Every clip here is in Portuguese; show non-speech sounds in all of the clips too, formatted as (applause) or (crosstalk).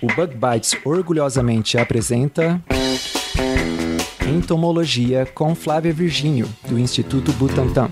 O Bug Bites orgulhosamente apresenta Entomologia com Flávia Virgínio, do Instituto Butantan.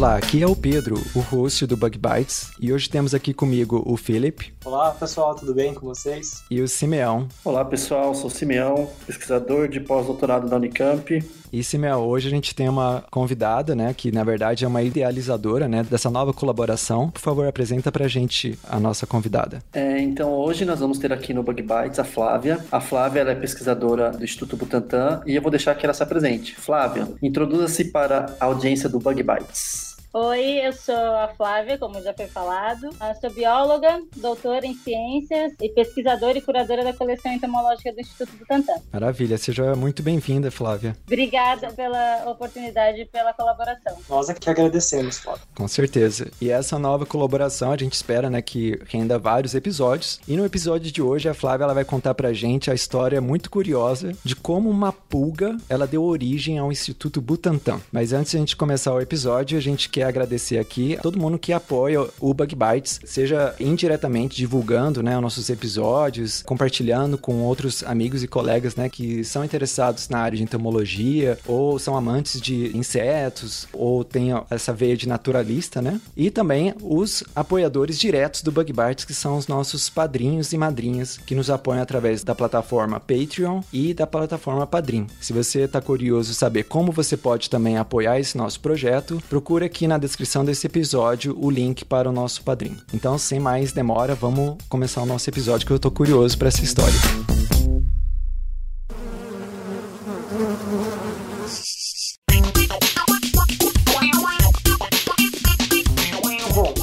Olá, aqui é o Pedro, o host do Bug Bites, e hoje temos aqui comigo o Philip. Olá, pessoal, tudo bem com vocês? E o Simeão. Olá, pessoal, sou o Simeão, pesquisador de pós-doutorado da Unicamp. E Simeão, hoje a gente tem uma convidada, né, que na verdade é uma idealizadora, né, dessa nova colaboração. Por favor, apresenta pra gente a nossa convidada. É, então, hoje nós vamos ter aqui no Bug Bites a Flávia. A Flávia é pesquisadora do Instituto Butantan e eu vou deixar que ela se apresente. Flávia, introduza-se para a audiência do Bug Bites. Oi, eu sou a Flávia, como já foi falado. Eu sou bióloga, doutora em ciências e pesquisadora e curadora da coleção entomológica do Instituto Butantan. Maravilha, seja muito bem-vinda, Flávia. Obrigada pela oportunidade e pela colaboração. Nós é que agradecemos, Flávia. Com certeza. E essa nova colaboração a gente espera, né, que renda vários episódios. E no episódio de hoje a Flávia ela vai contar pra gente a história muito curiosa de como uma pulga ela deu origem ao Instituto Butantan. Mas antes de a gente começar o episódio, a gente quer quer agradecer aqui a todo mundo que apoia o Bug Bites, seja indiretamente divulgando, né, os nossos episódios, compartilhando com outros amigos e colegas, né, que são interessados na área de entomologia ou são amantes de insetos ou têm essa veia de naturalista, né? E também os apoiadores diretos do Bug Bites, que são os nossos padrinhos e madrinhas que nos apoiam através da plataforma Patreon e da plataforma Padrim. Se você está curioso saber como você pode também apoiar esse nosso projeto, procura aqui na descrição desse episódio o link para o nosso padrinho. Então, sem mais demora, vamos começar o nosso episódio que eu tô curioso para essa história.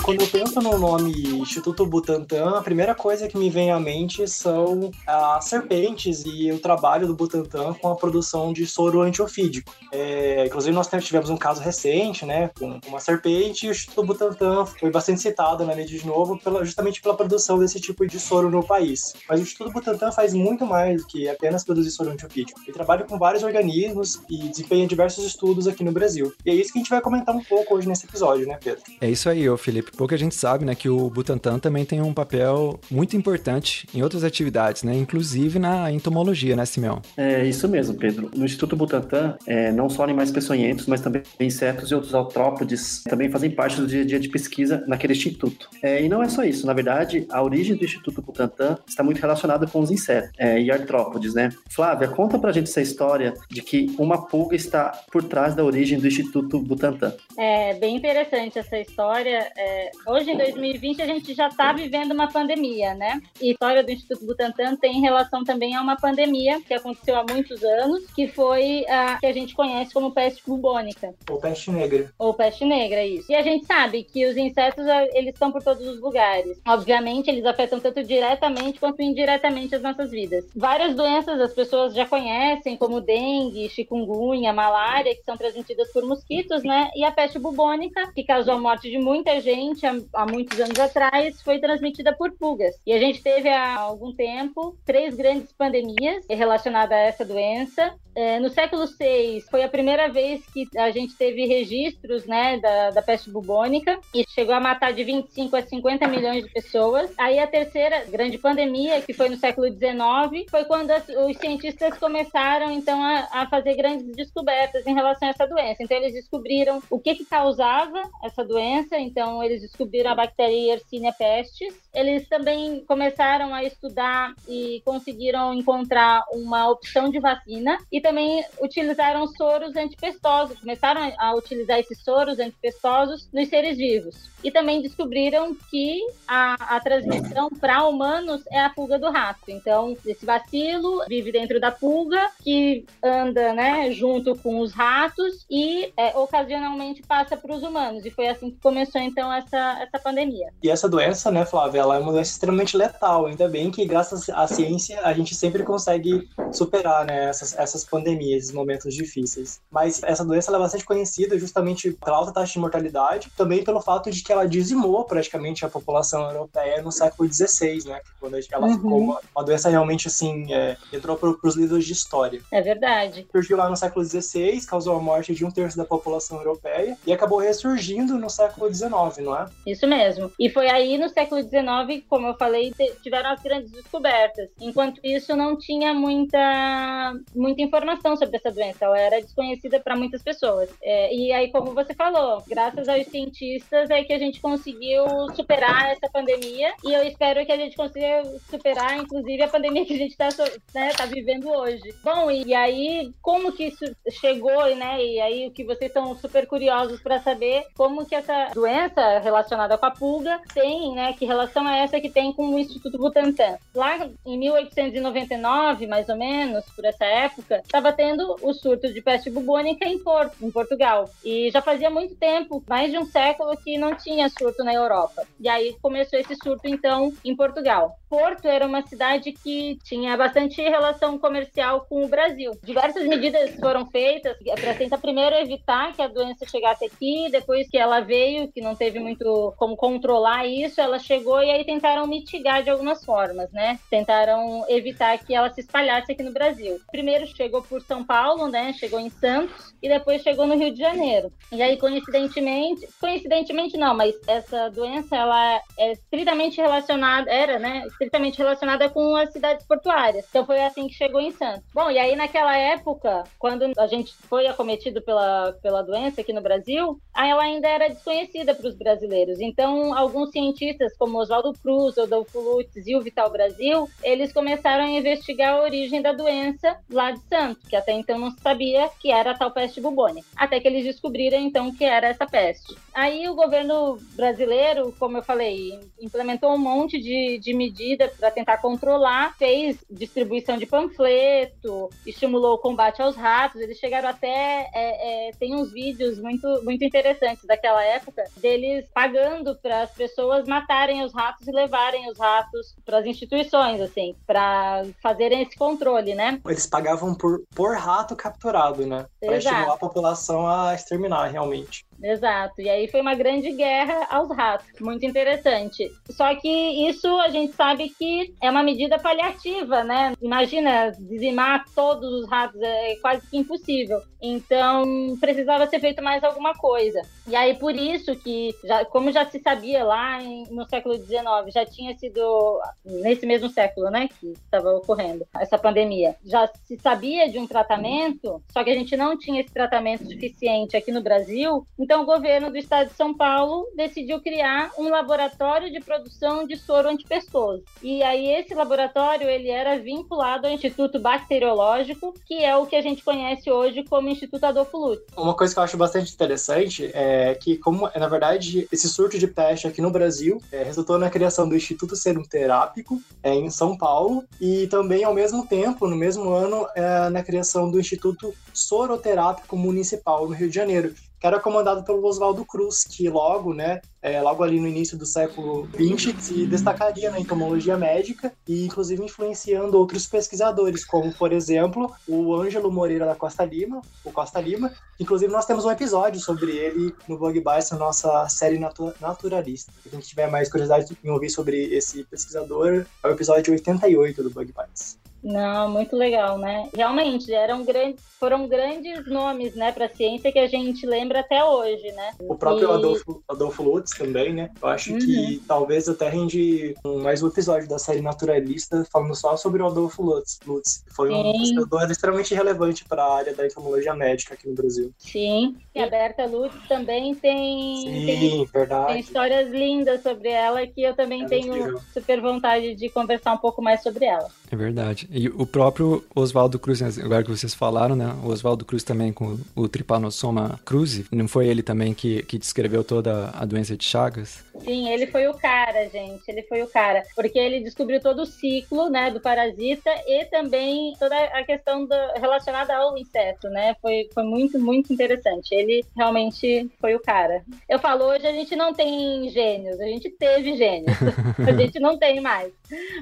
Quando eu penso no nome Instituto Butantan, a primeira coisa que me vem à mente são as serpentes e o trabalho do Butantan com a produção de soro antiofídico. É, inclusive, nós tivemos um caso recente, né, com uma serpente, e o Instituto Butantan foi bastante citado na mídia de novo, pela, justamente pela produção desse tipo de soro no país. Mas o Instituto Butantan faz muito mais do que apenas produzir soro antiofídico. Ele trabalha com vários organismos e desempenha diversos estudos aqui no Brasil. E é isso que a gente vai comentar um pouco hoje nesse episódio, né, Pedro? É isso aí, ô Felipe pouca gente sabe, né, que o Butantan também tem um papel muito importante em outras atividades, né, inclusive na entomologia, né, Simeão? É isso mesmo, Pedro. No Instituto Butantan, é, não só animais peçonhentos, mas também insetos e outros autrópodes também fazem parte do dia a dia de pesquisa naquele instituto. É, e não é só isso, na verdade, a origem do Instituto Butantan está muito relacionada com os insetos é, e artrópodes, né? Flávia, conta pra gente essa história de que uma pulga está por trás da origem do Instituto Butantan. É bem interessante essa história. É, hoje em 2020 a gente já está vivendo uma pandemia, né? E a história do Instituto Butantan tem relação também a uma pandemia que aconteceu há muitos anos, que foi a que a gente conhece como peste bubônica. Ou peste negra. Ou peste negra, isso. E a gente sabe que os insetos, eles estão por todos os lugares. Obviamente, eles afetam tanto diretamente quanto indiretamente as nossas vidas. Várias doenças as pessoas já conhecem, como dengue, chikungunya, malária, que são transmitidas por mosquitos, né? E a peste bubônica, que causou a morte de muita gente, há, há muitos anos atrás, foi transmitida por pulgas. E a gente teve há algum tempo três grandes pandemias relacionadas a essa doença. É, no século VI foi a primeira vez que a gente teve registros né, da, da peste bubônica e chegou a matar de 25 a 50 milhões de pessoas. Aí a terceira grande pandemia, que foi no século XIX, foi quando as, os cientistas começaram então a, a, fazer grandes descobertas em relação a essa doença. Então eles descobriram o que, que causava essa doença, então eles descobriram a bactéria Yersinia pestis. Eles também começaram a estudar e conseguiram encontrar uma opção de vacina e também utilizaram soros antipestosos, começaram a utilizar esses soros antipestosos nos seres vivos. E também descobriram que a, a transmissão para humanos é a pulga do rato. Então, esse vacilo vive dentro da pulga, que anda né, junto com os ratos e é, ocasionalmente passa para os humanos. E foi assim que começou, então, essa, essa pandemia. E essa doença, né, Flávia, ela é uma doença extremamente letal. Ainda bem que, graças à ciência, a gente sempre consegue superar né, essas, essas pandemias, esses momentos difíceis. Mas essa doença é bastante conhecida justamente pela alta taxa de mortalidade, também pelo fato de que ela dizimou praticamente a população europeia no século XVI, né? Quando ela uhum. ficou uma, uma, doença realmente assim, é, entrou para os livros de história. É verdade. Surgiu lá no século XVI, causou a morte de um terço da população europeia e acabou ressurgindo no século XIX, não é? Isso mesmo. E foi aí no século XIX, como eu falei, tiveram as grandes descobertas. Enquanto isso, não tinha muita, muita informação sobre essa doença. Ela era desconhecida para muitas pessoas. É, e aí, como você falou, graças aos cientistas é que a gente conseguiu superar essa pandemia. E eu espero que a gente consiga superar, inclusive, a pandemia que a gente está né, tá vivendo hoje. Bom, e aí, como que isso chegou, né? E aí, o que vocês estão super curiosos para saber como que essa doença relacionada com a pulga tem, né? Que relação é essa que tem com o Instituto Butantan? Lá em 1899, mais ou menos, por essa época, estava tendo o surto de peste bubônica em Porto, em Portugal. E já fazia muito tempo, mais de um século, que não tinha surto na Europa. E aí começou esse surto, então, em Portugal. Porto era uma cidade que tinha bastante relação comercial com o Brasil. Diversas medidas foram feitas para tentar primeiro evitar que a doença chegasse aqui, depois que ela veio, que não teve muito como controlar isso, ela chegou e aí tentaram mitigar de algumas formas, né? Tentaram evitar que ela se espalhasse aqui no Brasil. Primeiro chegou por São Paulo, né? Chegou em Santos e depois chegou no Rio de Janeiro. E aí coincidentemente, coincidentemente não, mas essa doença ela é estritamente relacionada, era, né? estritamente relacionada com as cidades portuárias. Então foi assim que chegou em Santos. Bom, e aí naquela época, quando a gente foi acometido pela, pela doença aqui no Brasil, ela ainda era desconhecida para os brasileiros. Então, alguns cientistas, como Oswaldo Cruz, Rodolfo Lutz e o Vital Brasil, eles começaram a investigar a origem da doença lá de Santos, que até então não se sabia que era a tal peste bubônica. Até que eles descobriram então que era essa peste. Aí o governo brasileiro, como eu falei, implementou um monte de, de medidas medida para tentar controlar, fez distribuição de panfleto, estimulou o combate aos ratos. Eles chegaram até. É, é, tem uns vídeos muito, muito interessantes daquela época deles pagando para as pessoas matarem os ratos e levarem os ratos para as instituições, assim, para fazerem esse controle, né? Eles pagavam por, por rato capturado, né? Para estimular a população a exterminar realmente. Exato. E aí foi uma grande guerra aos ratos. Muito interessante. Só que isso a gente sabe que é uma medida paliativa, né? Imagina dizimar todos os ratos, é quase que impossível. Então precisava ser feito mais alguma coisa. E aí por isso que, já, como já se sabia lá em, no século XIX, já tinha sido nesse mesmo século, né, que estava ocorrendo essa pandemia, já se sabia de um tratamento, só que a gente não tinha esse tratamento suficiente aqui no Brasil. Então, o governo do estado de São Paulo decidiu criar um laboratório de produção de soro antipestoso. E aí esse laboratório ele era vinculado ao Instituto Bacteriológico, que é o que a gente conhece hoje como Instituto Adolfo Lutz. Uma coisa que eu acho bastante interessante é que, como na verdade esse surto de peste aqui no Brasil é, resultou na criação do Instituto Serum Terápico é, em São Paulo e também ao mesmo tempo, no mesmo ano, é, na criação do Instituto Soroterápico Municipal no Rio de Janeiro, que era comandado pelo Oswaldo Cruz, que logo, né, é, logo ali no início do século XX, se destacaria na entomologia médica e inclusive influenciando outros pesquisadores, como, por exemplo, o Ângelo Moreira da Costa Lima, o Costa Lima. Inclusive, nós temos um episódio sobre ele no Bug Bites, na nossa série naturalista. Se gente tiver mais curiosidade em ouvir sobre esse pesquisador, é o episódio 88 do Bug Bites. Não, muito legal, né? Realmente, eram grandes, foram grandes nomes, né, para a ciência que a gente lembra até hoje, né? O próprio e... Adolfo, Adolfo Lutz também, né? Eu acho uhum. que talvez até rende mais um episódio da série Naturalista falando só sobre o Adolfo Lutz. Lutz. Foi Sim. um pesquisador extremamente relevante para a área da entomologia médica aqui no Brasil. Sim, e a Berta Lutz também tem, Sim, tem, verdade. tem histórias lindas sobre ela que eu também é tenho super vontade de conversar um pouco mais sobre ela. É verdade. E o próprio Oswaldo Cruz, né, agora que vocês falaram, né? O Oswaldo Cruz também com o Trypanosoma cruzi, não foi ele também que, que descreveu toda a doença de Chagas? Sim, ele foi o cara, gente. Ele foi o cara. Porque ele descobriu todo o ciclo, né, do parasita e também toda a questão do, relacionada ao inseto, né? Foi, foi muito, muito interessante. Ele realmente foi o cara. Eu falo, hoje a gente não tem gênios, a gente teve gênios. (laughs) a gente não tem mais.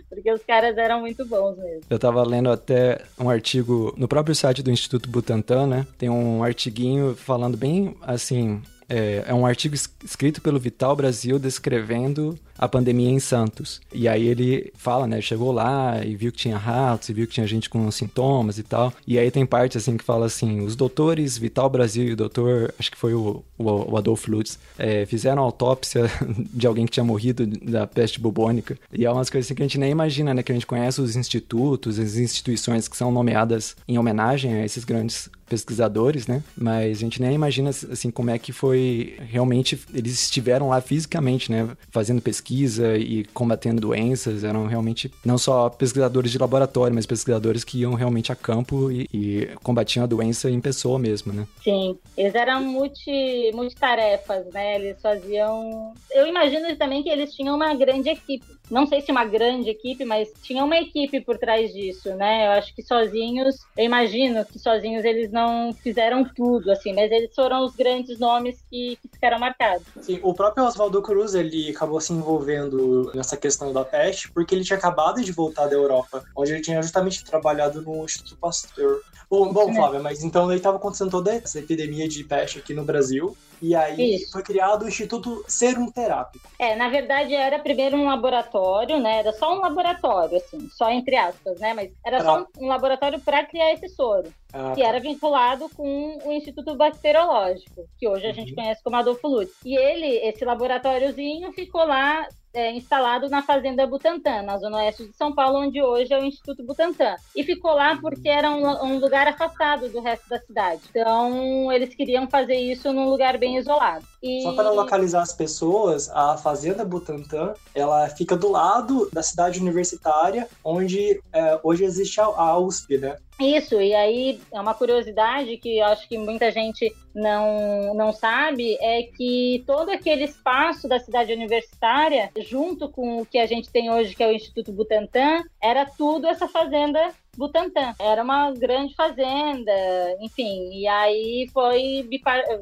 Porque os caras eram muito bons mesmo. Eu tava lendo até um artigo no próprio site do Instituto Butantan, né? Tem um artiguinho falando bem assim, é, é, um artigo escrito pelo Vital Brasil descrevendo a pandemia em Santos. E aí ele fala, né? Chegou lá e viu que tinha ratos, e viu que tinha gente com sintomas e tal. E aí tem parte assim que fala assim: os doutores Vital Brasil e o doutor, acho que foi o, o, o Adolfo Lutz, é, fizeram autópsia (laughs) de alguém que tinha morrido da peste bubônica. E é umas coisas assim que a gente nem imagina, né? Que a gente conhece os institutos, as instituições que são nomeadas em homenagem a esses grandes pesquisadores, né? Mas a gente nem imagina assim como é que foi realmente eles estiveram lá fisicamente, né, fazendo pesquisa e combatendo doenças, eram realmente não só pesquisadores de laboratório, mas pesquisadores que iam realmente a campo e, e combatiam a doença em pessoa mesmo, né? Sim, eles eram multi, multitarefas, né? Eles faziam, eu imagino também que eles tinham uma grande equipe não sei se uma grande equipe, mas tinha uma equipe por trás disso, né? Eu acho que sozinhos, eu imagino que sozinhos eles não fizeram tudo, assim, mas eles foram os grandes nomes que, que ficaram marcados. Sim, o próprio Oswaldo Cruz, ele acabou se envolvendo nessa questão da peste, porque ele tinha acabado de voltar da Europa, onde ele tinha justamente trabalhado no Instituto Pasteur. Bom, bom Flávia, mas então aí estava acontecendo toda essa epidemia de peste aqui no Brasil, e aí Isso. foi criado o Instituto Serum Terápico. É, na verdade era primeiro um laboratório, né? Era só um laboratório, assim, só entre aspas, né? Mas era pra... só um, um laboratório para criar esse soro. Ah, que tá. era vinculado com o Instituto Bacteriológico, que hoje a gente uhum. conhece como Adolfo Lutz. E ele, esse laboratóriozinho, ficou lá é, instalado na Fazenda Butantã, na zona oeste de São Paulo, onde hoje é o Instituto Butantã. E ficou lá porque era um, um, lugar afastado do resto da cidade. Então, eles queriam fazer isso num lugar bem isolado. E... Só para localizar as pessoas, a Fazenda Butantã, ela fica do lado da cidade universitária, onde é, hoje existe a, USP, né? Isso, e aí é uma curiosidade que eu acho que muita gente não, não sabe, é que todo aquele espaço da cidade universitária, junto com o que a gente tem hoje, que é o Instituto Butantan, era tudo essa fazenda Butantã. Era uma grande fazenda, enfim, e aí foi,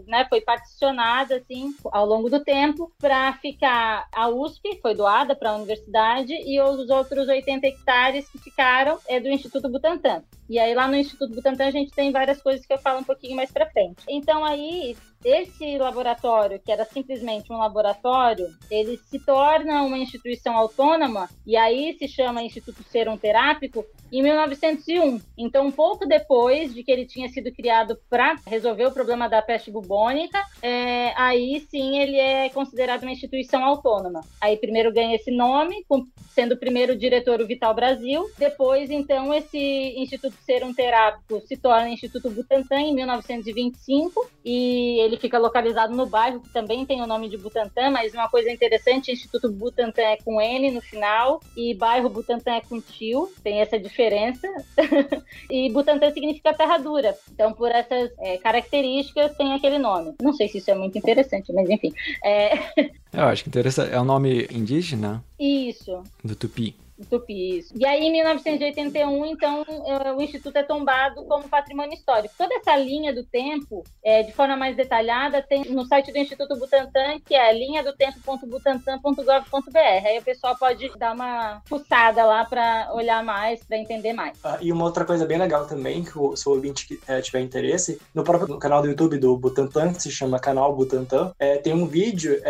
né, foi particionada assim ao longo do tempo para ficar a USP, foi doada para a universidade, e os outros 80 hectares que ficaram é do Instituto Butantã. E aí lá no Instituto Butantan a gente tem várias coisas que eu falo um pouquinho mais para frente. Então aí esse laboratório, que era simplesmente um laboratório, ele se torna uma instituição autônoma e aí se chama Instituto Serum Terápico em 1901. Então, um pouco depois de que ele tinha sido criado para resolver o problema da peste bubônica, é, aí sim ele é considerado uma instituição autônoma. Aí primeiro ganha esse nome, sendo o primeiro diretor o Vital Brasil. Depois, então, esse Instituto Serum Terápico se torna Instituto Butantan em 1925 e ele fica localizado no bairro, que também tem o nome de Butantã, mas uma coisa interessante, Instituto Butantã é com N no final e bairro Butantã é com tio, tem essa diferença. (laughs) e Butantã significa terra dura. Então, por essas é, características, tem aquele nome. Não sei se isso é muito interessante, mas enfim. É... (laughs) Eu acho que interessante. É o nome indígena? Isso. Do Tupi. Tupi, isso. E aí, em 1981, então, é, o Instituto é tombado como patrimônio histórico. Toda essa linha do tempo, é, de forma mais detalhada, tem no site do Instituto Butantan, que é linha do tempo.butantan.gov.br. Aí o pessoal pode dar uma fuçada lá para olhar mais, para entender mais. Ah, e uma outra coisa bem legal também, que o seu ouvinte é, tiver interesse, no próprio canal do YouTube do Butantan, que se chama Canal Butantan, é, tem um vídeo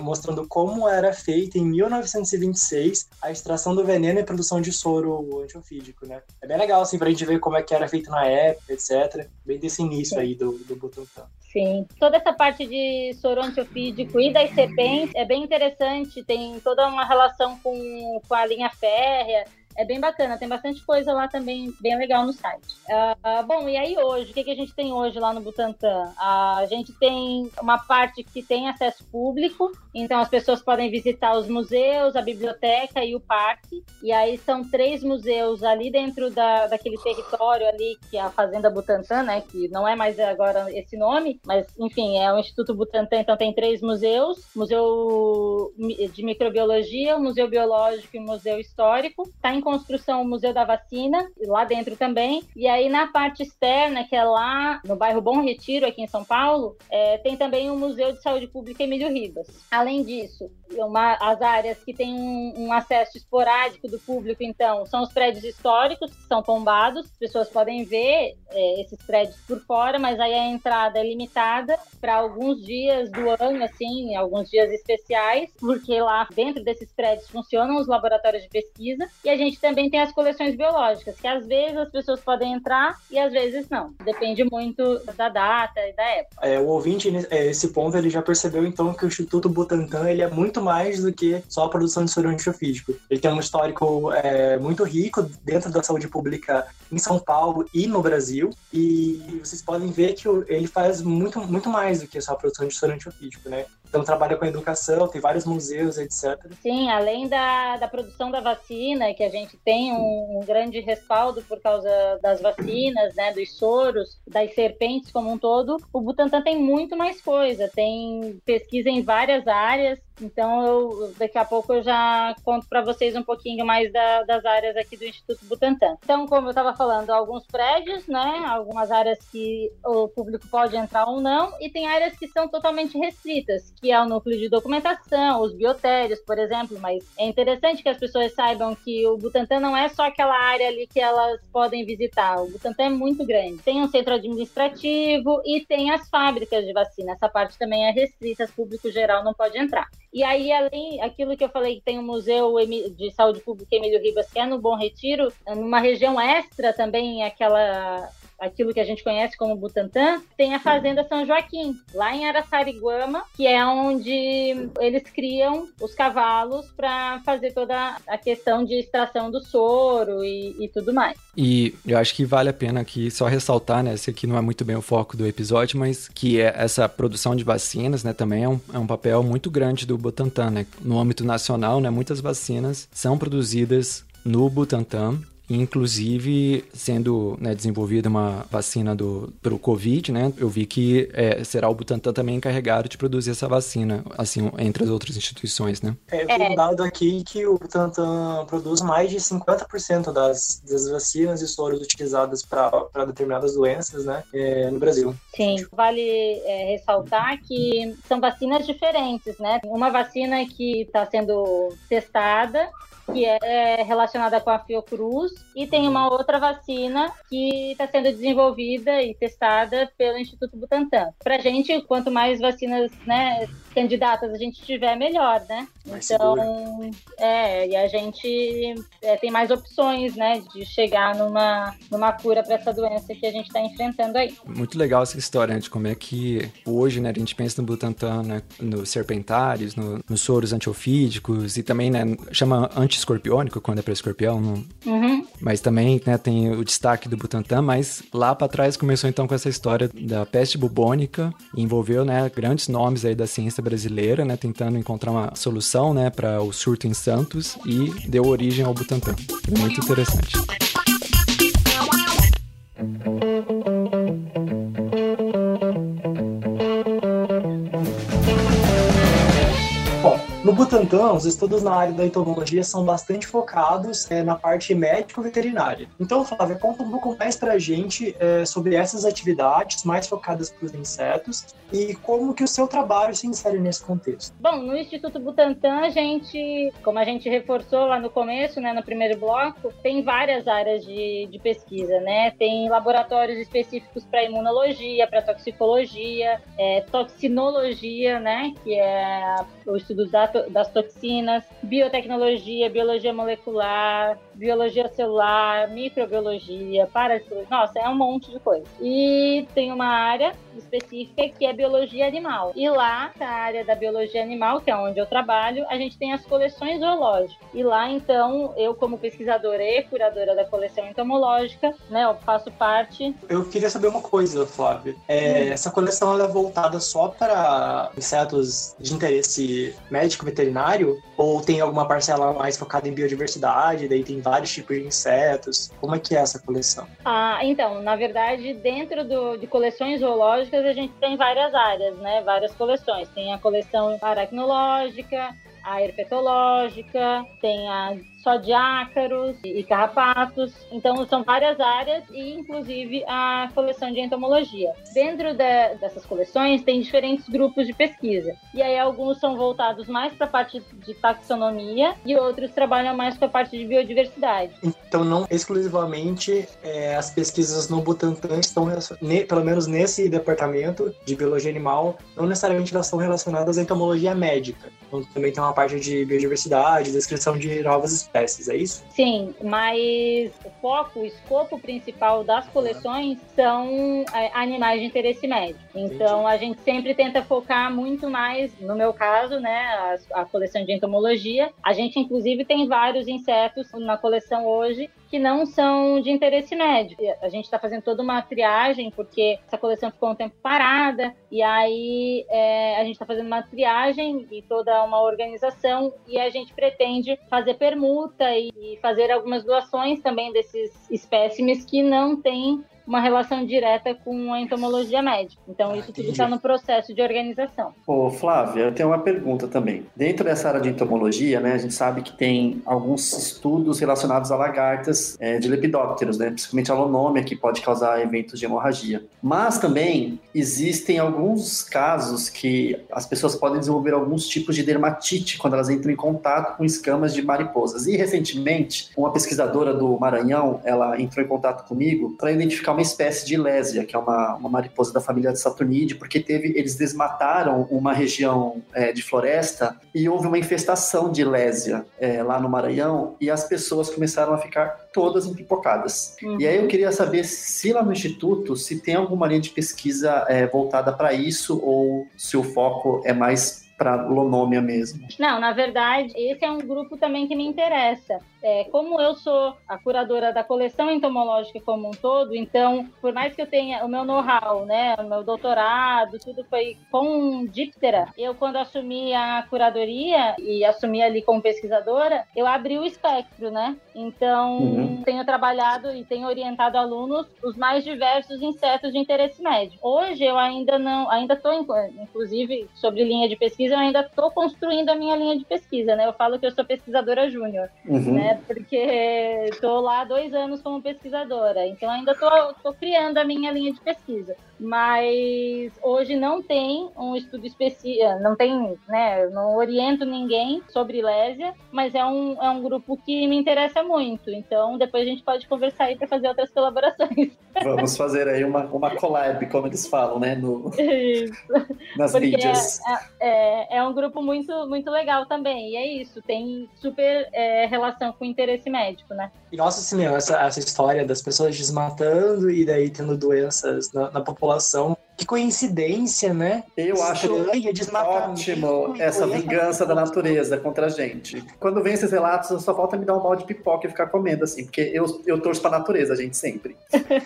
mostrando como era feita em 1926 a extração do veneno e produção de soro antiofídico, né? É bem legal, assim, pra gente ver como é que era feito na época, etc. Bem desse início aí do, do Butantan. Sim. Toda essa parte de soro antiofídico e das serpentes é bem interessante, tem toda uma relação com, com a linha férrea, é bem bacana, tem bastante coisa lá também bem legal no site. Uh, bom, e aí hoje, o que, que a gente tem hoje lá no Butantan? Uh, a gente tem uma parte que tem acesso público, então as pessoas podem visitar os museus, a biblioteca e o parque. E aí são três museus ali dentro da, daquele território ali, que é a Fazenda Butantan, né? Que não é mais agora esse nome, mas enfim, é o Instituto Butantan, então tem três museus: Museu de Microbiologia, o Museu Biológico e o Museu Histórico. Está em construção o Museu da Vacina, lá dentro também. E aí na parte externa, que é lá no bairro Bom Retiro, aqui em São Paulo, é, tem também o Museu de Saúde Pública Emílio Ribas. Além disso, uma, as áreas que têm um, um, acesso esporádico do público, então, são os prédios históricos que são tombados. As pessoas podem ver é, esses prédios por fora, mas aí a entrada é limitada para alguns dias do ano, assim, alguns dias especiais, porque lá dentro desses prédios funcionam os laboratórios de pesquisa e a gente também tem as coleções biológicas, que às vezes as pessoas podem entrar e às vezes não. Depende muito da data e da época. É, o ouvinte, é, esse ponto, ele já percebeu então que o Instituto Butantan ele é muito mais do que só a produção de soro antiofídico. Ele tem um histórico é, muito rico dentro da saúde pública em São Paulo e no Brasil. E vocês podem ver que ele faz muito, muito mais do que só a produção de soro antiofídico, né? Então trabalha com educação, tem vários museus, etc. Sim, além da, da produção da vacina, que a gente tem um, um grande respaldo por causa das vacinas, né, dos soros, das serpentes como um todo, o Butantan tem muito mais coisa, tem pesquisa em várias áreas, então, eu, daqui a pouco eu já conto para vocês um pouquinho mais da, das áreas aqui do Instituto Butantan. Então, como eu estava falando, alguns prédios, né? Algumas áreas que o público pode entrar ou não, e tem áreas que são totalmente restritas, que é o núcleo de documentação, os biotérios, por exemplo. Mas é interessante que as pessoas saibam que o Butantan não é só aquela área ali que elas podem visitar. O Butantan é muito grande. Tem um centro administrativo e tem as fábricas de vacina. Essa parte também é restrita, público geral não pode entrar. E aí, além aquilo que eu falei, que tem o Museu de Saúde Pública Emílio Ribas, que é no Bom Retiro, numa região extra também, aquela aquilo que a gente conhece como Butantã, tem a Fazenda São Joaquim, lá em Araçariguama, que é onde eles criam os cavalos para fazer toda a questão de extração do soro e, e, tudo mais. E eu acho que vale a pena aqui só ressaltar, né? Esse aqui não é muito bem o foco do episódio, mas que é essa produção de vacinas, né? Também é um, é um papel muito grande do Butantan, né? No âmbito nacional, né? Muitas vacinas são produzidas no Butantan inclusive sendo né, desenvolvida uma vacina do para o Covid, né? Eu vi que é, será o Butantan também encarregado de produzir essa vacina, assim, entre as outras instituições, né? É, tem um dado aqui que o Butantan produz mais de 50% das, das vacinas e soros utilizadas para determinadas doenças, né, é, no Brasil. Sim, vale é, ressaltar que são vacinas diferentes, né? Uma vacina que está sendo testada que é relacionada com a Fiocruz, e tem uma outra vacina que está sendo desenvolvida e testada pelo Instituto Butantan. Para a gente, quanto mais vacinas né, candidatas a gente tiver, melhor, né? Mais então, segura. é, e a gente é, tem mais opções, né, de chegar numa, numa cura para essa doença que a gente está enfrentando aí. Muito legal essa história, né, de como é que hoje, né, a gente pensa no Butantan, né, nos serpentários, no, nos soros antiofídicos e também, né, chama anti-escorpiônico quando é para escorpião, não... uhum. mas também, né, tem o destaque do Butantan, mas lá para trás começou então com essa história da peste bubônica envolveu, né, grandes nomes aí da ciência brasileira, né, tentando encontrar uma solução, né, para o surto em Santos e deu origem ao Butantan. Muito interessante. No Butantan, os estudos na área da entomologia são bastante focados é, na parte médico-veterinária. Então, Flávia, conta um pouco mais para a gente é, sobre essas atividades mais focadas para os insetos e como que o seu trabalho se insere nesse contexto. Bom, no Instituto Butantan, a gente, como a gente reforçou lá no começo, né, no primeiro bloco, tem várias áreas de, de pesquisa, né? Tem laboratórios específicos para imunologia, para toxicologia, é, toxinologia, né, que é o estudo da das toxinas, biotecnologia, biologia molecular, biologia celular, microbiologia, parasitologia, nossa, é um monte de coisa. E tem uma área específica que é biologia animal. E lá, na área da biologia animal, que é onde eu trabalho, a gente tem as coleções zoológicas. E lá, então, eu como pesquisadora e curadora da coleção entomológica, né, eu faço parte. Eu queria saber uma coisa, Flávia. É, hum. Essa coleção ela é voltada só para insetos de interesse médico veterinário? Ou tem alguma parcela mais focada em biodiversidade? Daí tem vários tipos de insetos? Como é que é essa coleção? Ah, então, na verdade, dentro do, de coleções zoológicas, a gente tem várias áreas, né? Várias coleções. Tem a coleção aracnológica, a herpetológica, tem a só de ácaros e carrapatos. Então, são várias áreas e, inclusive, a coleção de entomologia. Dentro de, dessas coleções, tem diferentes grupos de pesquisa. E aí, alguns são voltados mais para a parte de taxonomia e outros trabalham mais com a parte de biodiversidade. Então, não exclusivamente é, as pesquisas no Butantan estão, ne, pelo menos nesse departamento de biologia animal, não necessariamente elas estão relacionadas à entomologia médica. Então, também tem uma parte de biodiversidade, descrição de novas espécies espécies, é isso? Sim, mas o foco, o escopo principal das coleções são é, animais de interesse médio. Então Entendi. a gente sempre tenta focar muito mais, no meu caso, né, a, a coleção de entomologia. A gente inclusive tem vários insetos na coleção hoje que não são de interesse médico. A gente está fazendo toda uma triagem, porque essa coleção ficou um tempo parada, e aí é, a gente está fazendo uma triagem e toda uma organização, e a gente pretende fazer permuta e, e fazer algumas doações também desses espécimes que não têm uma relação direta com a entomologia médica. Então, ah, isso tudo está no processo de organização. Ô, Flávia, eu tenho uma pergunta também. Dentro dessa área de entomologia, né, a gente sabe que tem alguns estudos relacionados a lagartas é, de lepidópteros, né, principalmente a lonômia, que pode causar eventos de hemorragia. Mas também existem alguns casos que as pessoas podem desenvolver alguns tipos de dermatite quando elas entram em contato com escamas de mariposas. E recentemente, uma pesquisadora do Maranhão, ela entrou em contato comigo para identificar uma espécie de lésia, que é uma, uma mariposa da família de Saturnidae, porque teve, eles desmataram uma região é, de floresta e houve uma infestação de lésia é, lá no Maranhão e as pessoas começaram a ficar todas empipocadas. Uhum. E aí eu queria saber se lá no Instituto, se tem alguma linha de pesquisa é, voltada para isso ou se o foco é mais para lonômia mesmo? Não, na verdade, esse é um grupo também que me interessa. É, como eu sou a curadora da coleção entomológica como um todo, então, por mais que eu tenha o meu know-how, né, o meu doutorado, tudo foi com díptera, eu quando assumi a curadoria e assumi ali como pesquisadora, eu abri o espectro, né? Então, uhum. tenho trabalhado e tenho orientado alunos os mais diversos insetos de interesse médio. Hoje eu ainda não, ainda estou, inclusive, sobre linha de pesquisa, eu ainda estou construindo a minha linha de pesquisa, né? Eu falo que eu sou pesquisadora júnior, uhum. né? Porque estou lá há dois anos como pesquisadora, então ainda estou criando a minha linha de pesquisa. Mas hoje não tem um estudo específico, não tem, né? Não oriento ninguém sobre lésia, mas é um, é um grupo que me interessa muito. Então depois a gente pode conversar aí para fazer outras colaborações. (laughs) Vamos fazer aí uma, uma collab, como eles falam, né? No, isso. Nas Porque mídias. É, é, é, um grupo muito, muito legal também. E é isso, tem super é, relação com interesse médico, né? E nossa, assim, essa, essa história das pessoas desmatando e daí tendo doenças na, na população que coincidência, né? Eu acho ótimo essa vingança da natureza contra a gente. Quando vem esses relatos, só falta me dar um balde de pipoca e ficar comendo, assim, porque eu, eu torço pra natureza, a gente sempre. (laughs)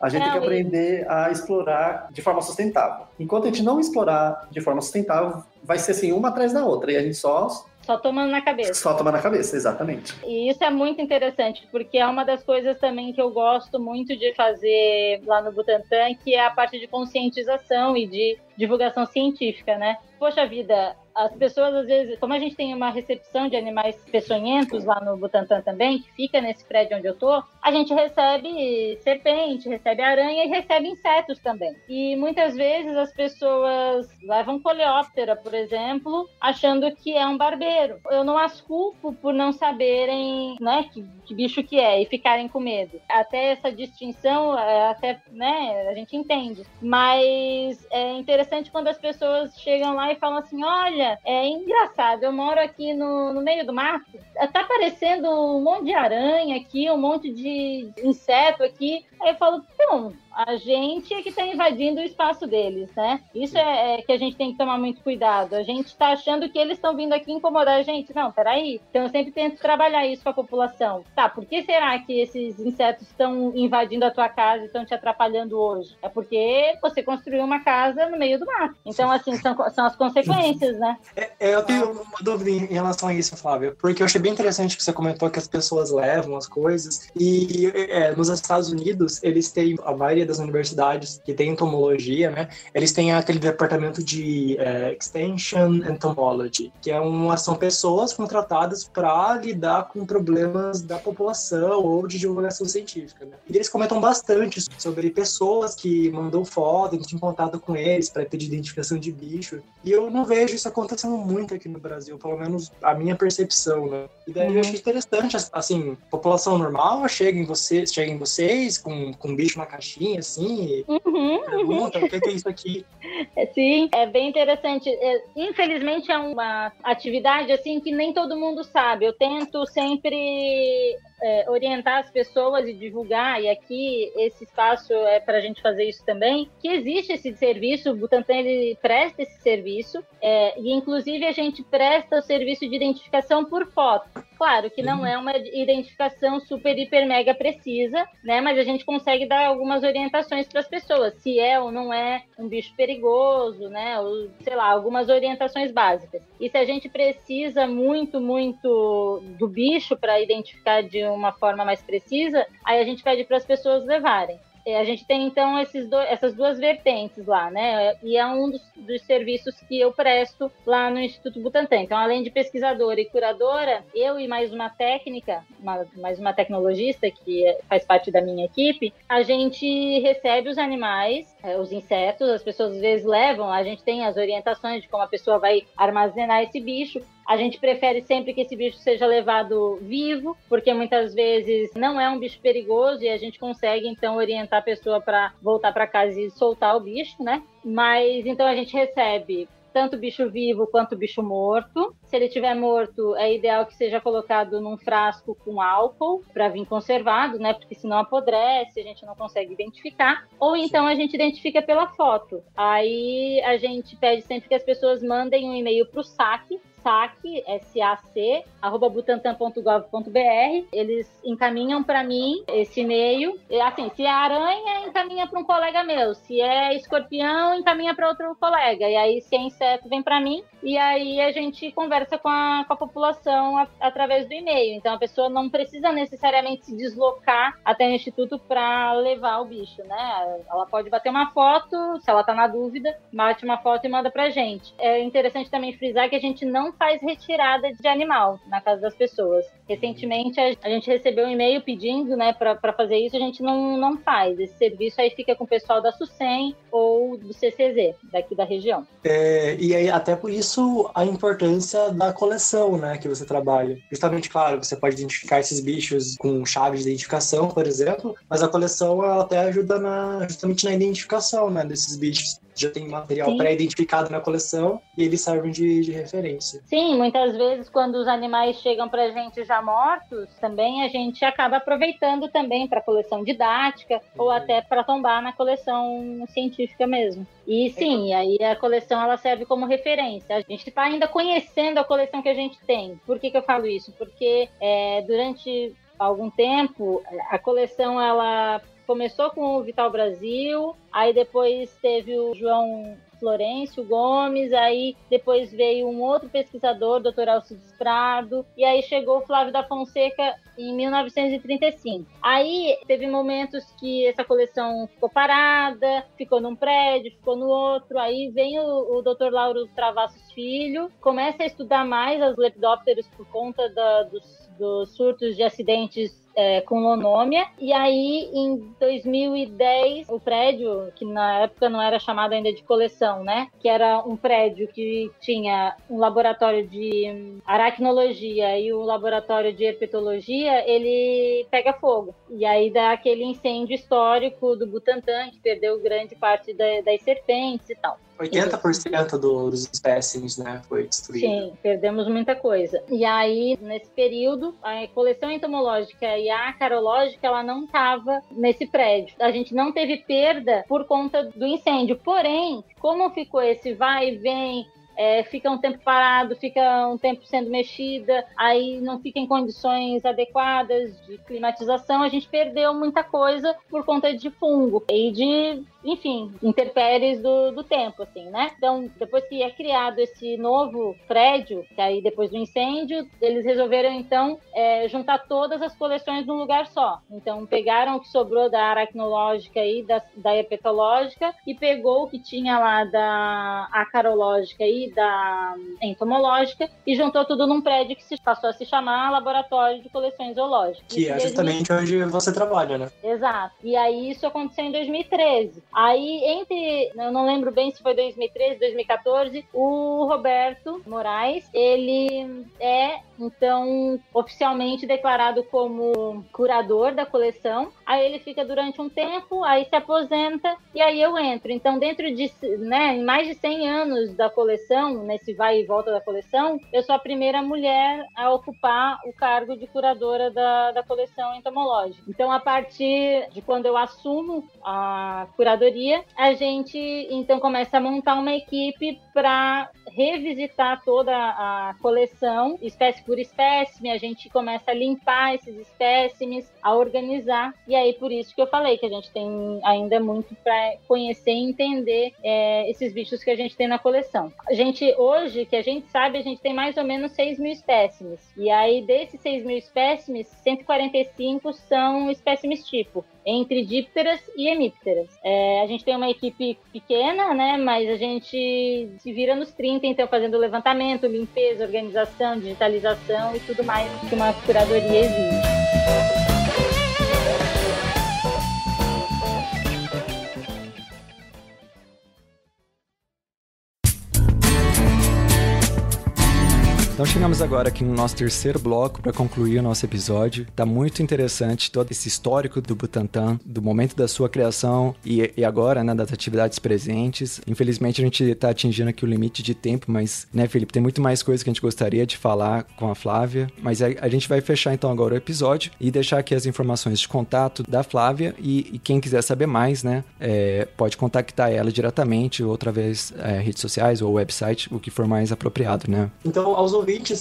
A gente tem que aprender a explorar de forma sustentável. Enquanto a gente não explorar de forma sustentável, vai ser assim, uma atrás da outra, e a gente só só tomando na cabeça. Só tomando na cabeça, exatamente. E isso é muito interessante, porque é uma das coisas também que eu gosto muito de fazer lá no Butantan, que é a parte de conscientização e de divulgação científica, né? Poxa vida, as pessoas, às vezes, como a gente tem uma recepção de animais peçonhentos lá no Butantã também, que fica nesse prédio onde eu tô, a gente recebe serpente, recebe aranha e recebe insetos também. E muitas vezes as pessoas levam coleóptera, por exemplo, achando que é um barbeiro. Eu não as culpo por não saberem, né, que, que bicho que é e ficarem com medo. Até essa distinção, é, até, né, a gente entende. Mas é interessante interessante quando as pessoas chegam lá e falam assim: olha, é engraçado, eu moro aqui no, no meio do mato, tá aparecendo um monte de aranha aqui, um monte de inseto aqui. Aí eu falo, bom, a gente é que está invadindo o espaço deles, né? Isso é, é, que a gente tem que tomar muito cuidado. A gente está achando que eles estão vindo aqui incomodar a gente. Não, peraí. Então eu sempre tento trabalhar isso com a população. Tá, por que será que esses insetos estão invadindo a tua casa e estão te atrapalhando hoje? É porque você construiu uma casa no meio do mato. Então, assim, são, são as consequências, né? É, é eu tenho uma dúvida em relação a isso, Flávia, porque eu achei bem interessante que você comentou que as pessoas levam as coisas. E é, nos Estados Unidos, eles têm a maioria das universidades que tem entomologia, né? Eles têm aquele departamento de é, Extension Entomology, que é uma, são pessoas contratadas para lidar com problemas da população ou de divulgação científica, né? E eles comentam bastante sobre pessoas que mandam foto, entram em contato com eles para pedir identificação de bicho. E eu não vejo isso acontecendo muito aqui no Brasil, pelo menos a minha percepção, né? E daí uhum. eu achei interessante, assim, população normal chega em vocês, chega em vocês com, com bicho na caixinha, assim, uhum, pergunta uhum. o que é isso aqui. (laughs) Sim, é bem interessante. É, infelizmente é uma atividade assim que nem todo mundo sabe. Eu tento sempre é, orientar as pessoas e divulgar, e aqui esse espaço é para a gente fazer isso também, que existe esse serviço, o Butantan ele presta esse serviço, é, e inclusive a gente presta o serviço de identificação por foto. Claro que não uhum. é uma identificação super, hiper, mega precisa, né? Mas a gente consegue dar algumas orientações para as pessoas, se é ou não é um bicho perigoso, né? Ou, sei lá, algumas orientações básicas. E se a gente precisa muito, muito do bicho para identificar de uma forma mais precisa, aí a gente pede para as pessoas levarem. É, a gente tem então esses do, essas duas vertentes lá, né? E é um dos, dos, serviços que eu presto lá no Instituto Butantan. Então, além de pesquisadora e curadora, eu e mais uma técnica, uma, mais uma tecnologista que é, faz parte da minha equipe, a gente recebe os animais, é, os insetos, as pessoas às vezes levam, a gente tem as orientações de como a pessoa vai armazenar esse bicho, a gente prefere sempre que esse bicho seja levado vivo, porque muitas vezes não é um bicho perigoso e a gente consegue então orientar a pessoa para voltar para casa e soltar o bicho, né? Mas então a gente recebe tanto bicho vivo quanto bicho morto. Se ele estiver morto, é ideal que seja colocado num frasco com álcool para vir conservado, né? Porque senão apodrece, a gente não consegue identificar. Ou então a gente identifica pela foto. Aí a gente pede sempre que as pessoas mandem um e-mail para o saque, SAC, S-A-C, arroba butantan.gov.br. Eles encaminham para mim esse e-mail. Assim, se é aranha, encaminha para um colega meu. Se é escorpião, encaminha para outro colega. E aí, se é inseto, vem para mim. E aí a gente conversa com a, com a população a, através do e-mail. Então a pessoa não precisa necessariamente se deslocar até o instituto para levar o bicho, né? Ela pode bater uma foto, se ela tá na dúvida, bate uma foto e manda pra gente. É interessante também frisar que a gente não faz retirada de animal na casa das pessoas. Recentemente a gente recebeu um e-mail pedindo, né, para fazer isso, a gente não, não faz. Esse serviço aí fica com o pessoal da SUSEM ou do CCZ, daqui da região. É, e aí, até por isso, a importância da coleção, né, que você trabalha. Justamente, claro, você pode identificar esses bichos com chave de identificação, por exemplo, mas a coleção ela até ajuda na, justamente na identificação, né, desses bichos já tem material pré-identificado na coleção e eles servem de, de, referência. Sim, muitas vezes quando os animais chegam para a gente já mortos, também a gente acaba aproveitando também para coleção didática uhum. ou até para tombar na coleção científica mesmo. E sim, aí a coleção ela serve como referência. A gente está ainda conhecendo a coleção que a gente tem. Por que, que eu falo isso? Porque é, durante algum tempo a coleção ela começou com o Vital Brasil, aí depois teve o João Florencio Gomes, aí depois veio um outro pesquisador, Dr. Alcides Prado, e aí chegou o Flávio da Fonseca em 1935. Aí teve momentos que essa coleção ficou parada, ficou num prédio, ficou no outro, aí vem o, o Dr. Lauro Travassos Filho, começa a estudar mais as lepidópteros por conta da, dos, dos surtos de acidentes é, com Lonômia. E aí, em 2010, o prédio, que na época não era chamado ainda de coleção, né? Que era um prédio que tinha um laboratório de aracnologia e o um laboratório de herpetologia, ele pega fogo. E aí dá aquele incêndio histórico do Butantan, que perdeu grande parte da, das serpentes e tal. 80% do, dos espécimes, né, foi destruído. Sim, perdemos muita coisa. E aí, nesse período, a coleção entomológica e a carológica, ela não estava nesse prédio. A gente não teve perda por conta do incêndio. Porém, como ficou esse vai e vem, é, fica um tempo parado, fica um tempo sendo mexida, aí não fica em condições adequadas de climatização, a gente perdeu muita coisa por conta de fungo e de enfim, interpéries do, do tempo, assim, né? Então, depois que é criado esse novo prédio, que aí depois do incêndio, eles resolveram, então, é, juntar todas as coleções num lugar só. Então, pegaram o que sobrou da aracnológica e da, da herpetológica e pegou o que tinha lá da acarológica e da entomológica e juntou tudo num prédio que se passou a se chamar Laboratório de Coleções Zoológicas. Que é justamente 2000... onde você trabalha, né? Exato. E aí isso aconteceu em 2013. Aí, entre, eu não lembro bem se foi 2013, 2014, o Roberto Moraes, ele é, então, oficialmente declarado como curador da coleção. Aí ele fica durante um tempo, aí se aposenta e aí eu entro. Então, dentro de, né, mais de 100 anos da coleção, nesse vai e volta da coleção, eu sou a primeira mulher a ocupar o cargo de curadora da, da coleção entomológica. Então, a partir de quando eu assumo a curadoria curadoria, a gente então começa a montar uma equipe para revisitar toda a coleção, espécie por espécime, a gente começa a limpar esses espécimes, a organizar, e aí por isso que eu falei que a gente tem ainda muito para conhecer e entender é, esses bichos que a gente tem na coleção. A gente, hoje, que a gente sabe, a gente tem mais ou menos 6 mil espécimes, e aí desses 6 mil espécimes, 145 são espécimes tipo, entre dípteras e hemípteras. É, a gente tem uma equipe pequena, né, mas a gente se vira nos 30 então fazendo levantamento, limpeza, organização, digitalização e tudo mais que uma curadoria exige. Então chegamos agora aqui no nosso terceiro bloco para concluir o nosso episódio. Tá muito interessante todo esse histórico do Butantan, do momento da sua criação e, e agora, né, das atividades presentes. Infelizmente a gente está atingindo aqui o limite de tempo, mas, né, Felipe, tem muito mais coisas que a gente gostaria de falar com a Flávia, mas a, a gente vai fechar então agora o episódio e deixar aqui as informações de contato da Flávia e, e quem quiser saber mais, né, é, pode contactar ela diretamente ou através é, redes sociais ou website, o que for mais apropriado, né? Então, aos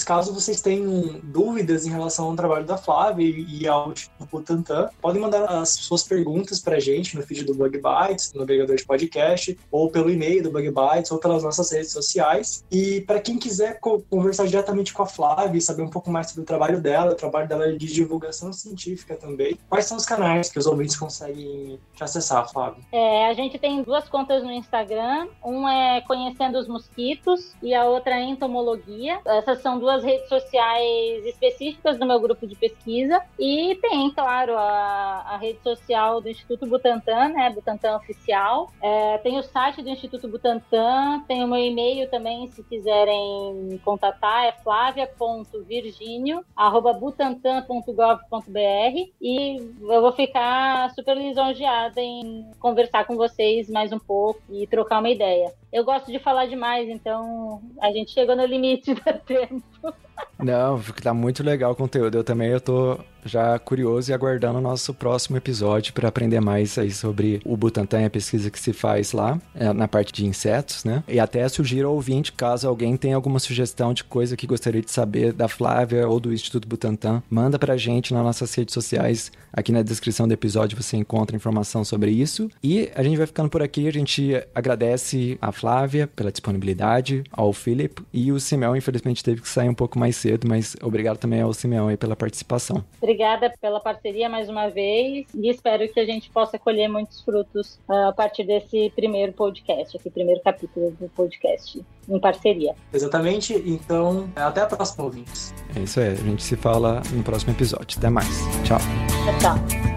caso vocês tenham dúvidas em relação ao trabalho da Flávia e ao Instituto Butantan, podem mandar as suas perguntas para a gente no feed do Bug Bites, no agregador de podcast, ou pelo e-mail do Bug Bites, ou pelas nossas redes sociais. E para quem quiser conversar diretamente com a Flávia e saber um pouco mais sobre o trabalho dela, o trabalho dela de divulgação científica também, quais são os canais que os ouvintes conseguem te acessar, Flávia? É, a gente tem duas contas no Instagram, um é Conhecendo os Mosquitos e a outra é Entomologia. Essas são duas redes sociais específicas do meu grupo de pesquisa. E tem, claro, a, a rede social do Instituto Butantan, né? Butantan Oficial. É, tem o site do Instituto Butantan, tem o meu e-mail também, se quiserem contatar, é flavia.virginio.butantan.gov.br. E eu vou ficar super lisonjeada em conversar com vocês mais um pouco e trocar uma ideia. Eu gosto de falar demais, então a gente chegou no limite (laughs) do tempo. Não, tá muito legal o conteúdo. Eu também eu tô já curioso e aguardando o nosso próximo episódio para aprender mais aí sobre o Butantan e a pesquisa que se faz lá, é, na parte de insetos, né? E até sugiro ao ouvinte, caso alguém tenha alguma sugestão de coisa que gostaria de saber da Flávia ou do Instituto Butantan, manda pra gente nas nossas redes sociais. Aqui na descrição do episódio você encontra informação sobre isso. E a gente vai ficando por aqui. A gente agradece a Flávia pela disponibilidade, ao Philip e o Simeão, infelizmente, teve que sair um pouco mais cedo, mas obrigado também ao Simeão aí pela participação. Obrigada pela parceria mais uma vez e espero que a gente possa colher muitos frutos uh, a partir desse primeiro podcast, aqui, primeiro capítulo do podcast em parceria. Exatamente. Então, até a próxima, ouvintes. É isso aí. A gente se fala no próximo episódio. Até mais. Tchau. Tchau, tchau.